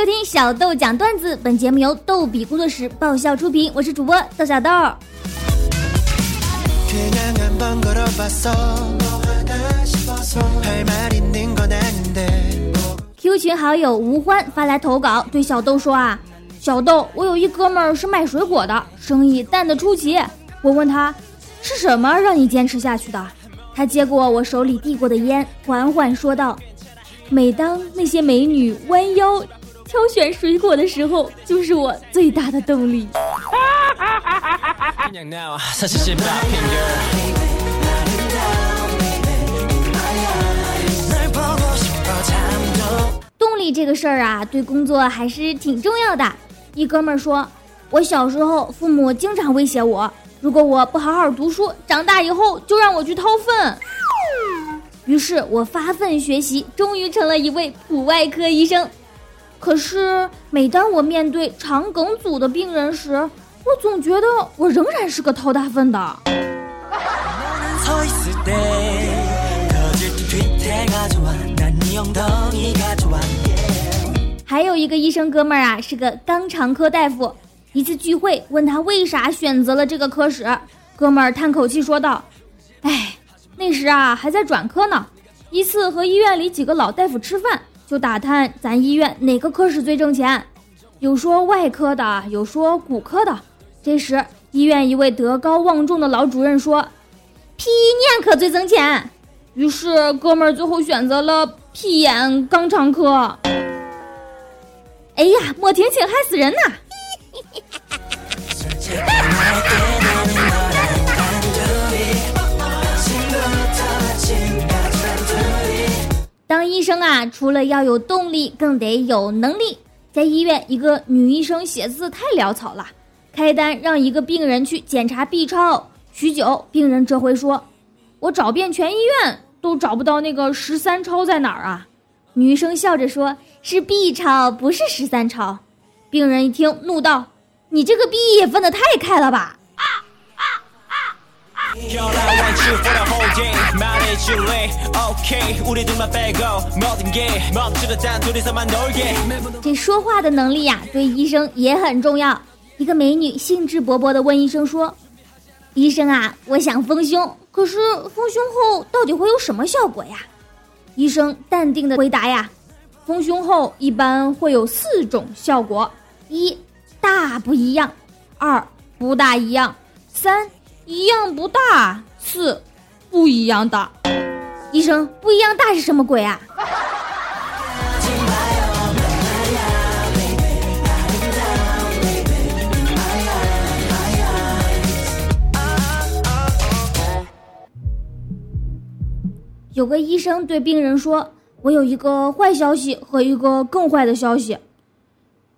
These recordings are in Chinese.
收听小豆讲段子，本节目由逗比工作室爆笑出品，我是主播豆小豆。Q 群好友吴欢发来投稿，对小豆说啊，小豆，我有一哥们儿是卖水果的，生意淡得出奇。我问他，是什么让你坚持下去的？他接过我手里递过的烟，缓缓说道：“每当那些美女弯腰挑选水果的时候，就是我最大的动力。” 动力这个事儿啊，对工作还是挺重要的。一哥们儿说：“我小时候，父母经常威胁我。”如果我不好好读书，长大以后就让我去掏粪。于是我发奋学习，终于成了一位普外科医生。可是每当我面对肠梗阻的病人时，我总觉得我仍然是个掏大粪的。还有一个医生哥们儿啊，是个肛肠科大夫。一次聚会，问他为啥选择了这个科室，哥们儿叹口气说道：“哎，那时啊还在转科呢。一次和医院里几个老大夫吃饭，就打探咱医院哪个科室最挣钱，有说外科的，有说骨科的。这时医院一位德高望重的老主任说：‘屁眼科最挣钱。’于是哥们儿最后选择了屁眼肛肠科。哎呀，莫听清害死人呐！” 医生啊，除了要有动力，更得有能力。在医院，一个女医生写字太潦草了，开单让一个病人去检查 B 超。许久，病人这回说：“我找遍全医院都找不到那个十三超在哪儿啊？”女医生笑着说：“是 B 超，不是十三超。”病人一听，怒道。你这个 B 也分得太开了吧！这说话的能力呀，对医生也很重要。一个美女兴致勃勃地问医生说：“医生啊，我想丰胸，可是丰胸后到底会有什么效果呀？”医生淡定地回答呀：“丰胸后一般会有四种效果，一。”大不一样，二不大一样，三一样不大，四不一样大。医生，不一样大是什么鬼啊？有个医生对病人说：“我有一个坏消息和一个更坏的消息。”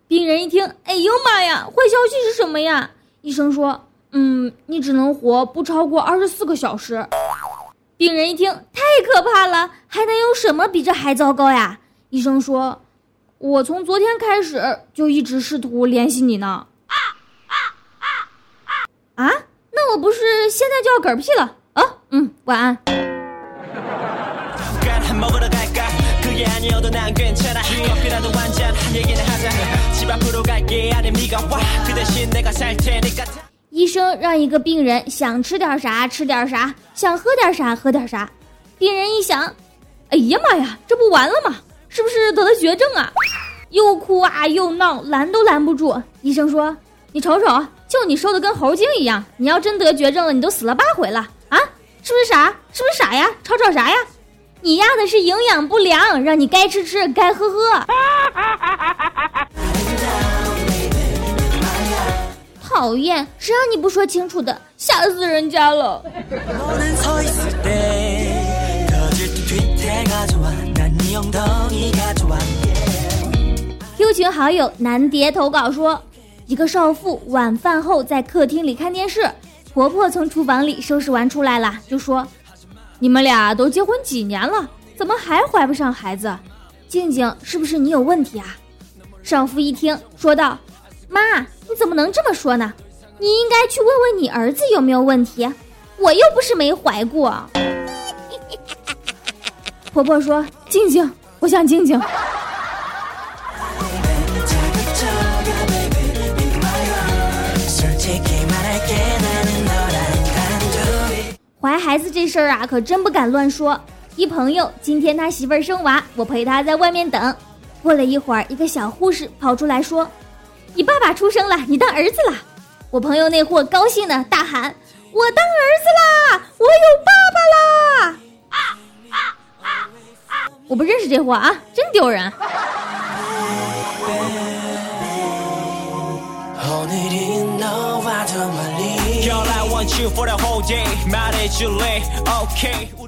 病人一听，哎呦妈呀！坏消息是什么呀？医生说，嗯，你只能活不超过二十四个小时。病人一听，太可怕了，还能有什么比这还糟糕呀？医生说，我从昨天开始就一直试图联系你呢。啊啊啊啊！啊，那我不是现在就要嗝屁了？啊，嗯，晚安。医生让一个病人想吃点啥吃点啥，想喝点啥喝点啥。病人一想，哎呀妈呀，这不完了吗？是不是得了绝症啊？又哭啊又闹，拦都拦不住。医生说：“你瞅瞅，就你瘦的跟猴精一样，你要真得绝症了，你都死了八回了啊！是不是傻？是不是傻呀？吵吵啥呀？”你压的是营养不良，让你该吃吃，该喝喝。讨厌，谁让你不说清楚的，吓死人家了。Q 群好友南蝶投稿说，一个少妇晚饭后在客厅里看电视，婆婆从厨房里收拾完出来了，就说。你们俩都结婚几年了，怎么还怀不上孩子？静静，是不是你有问题啊？少妇一听，说道：“妈，你怎么能这么说呢？你应该去问问你儿子有没有问题，我又不是没怀过。婆婆说：“静静，我想静静。”怀孩子这事儿啊，可真不敢乱说。一朋友今天他媳妇儿生娃，我陪他在外面等。过了一会儿，一个小护士跑出来说：“你爸爸出生了，你当儿子了。”我朋友那货高兴的大喊：“我当儿子啦！我有爸爸啦！”啊啊啊我不认识这货啊，真丢人。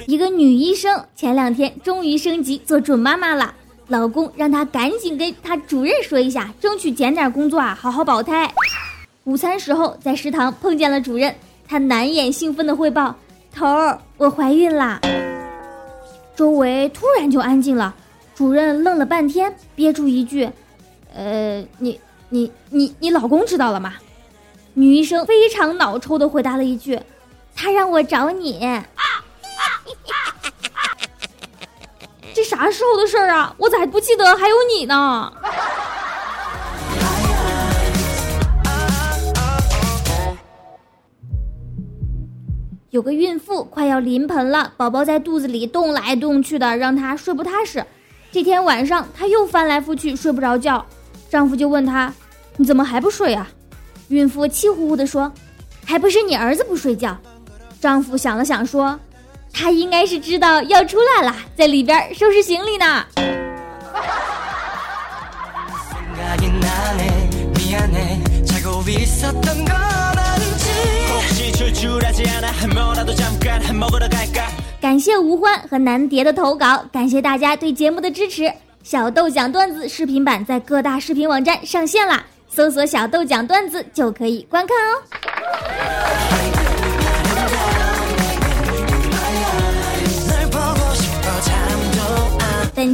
一个女医生前两天终于升级做准妈妈了，老公让她赶紧跟她主任说一下，争取减点工作啊，好好保胎。午餐时候在食堂碰见了主任，她难掩兴奋的汇报：“头儿，我怀孕啦！”周围突然就安静了，主任愣了半天，憋出一句：“呃，你你你你老公知道了吗？”女医生非常脑抽的回答了一句：“他让我找你。”这啥时候的事儿啊？我咋不记得还有你呢？有个孕妇快要临盆了，宝宝在肚子里动来动去的，让她睡不踏实。这天晚上，她又翻来覆去睡不着觉，丈夫就问她：“你怎么还不睡啊？”孕妇气呼呼地说：“还不是你儿子不睡觉。”丈夫想了想说：“他应该是知道要出来了，在里边收拾行李呢。”感谢吴欢和南蝶的投稿，感谢大家对节目的支持。小豆讲段子视频版在各大视频网站上线啦。搜索“小豆讲段子”就可以观看哦。本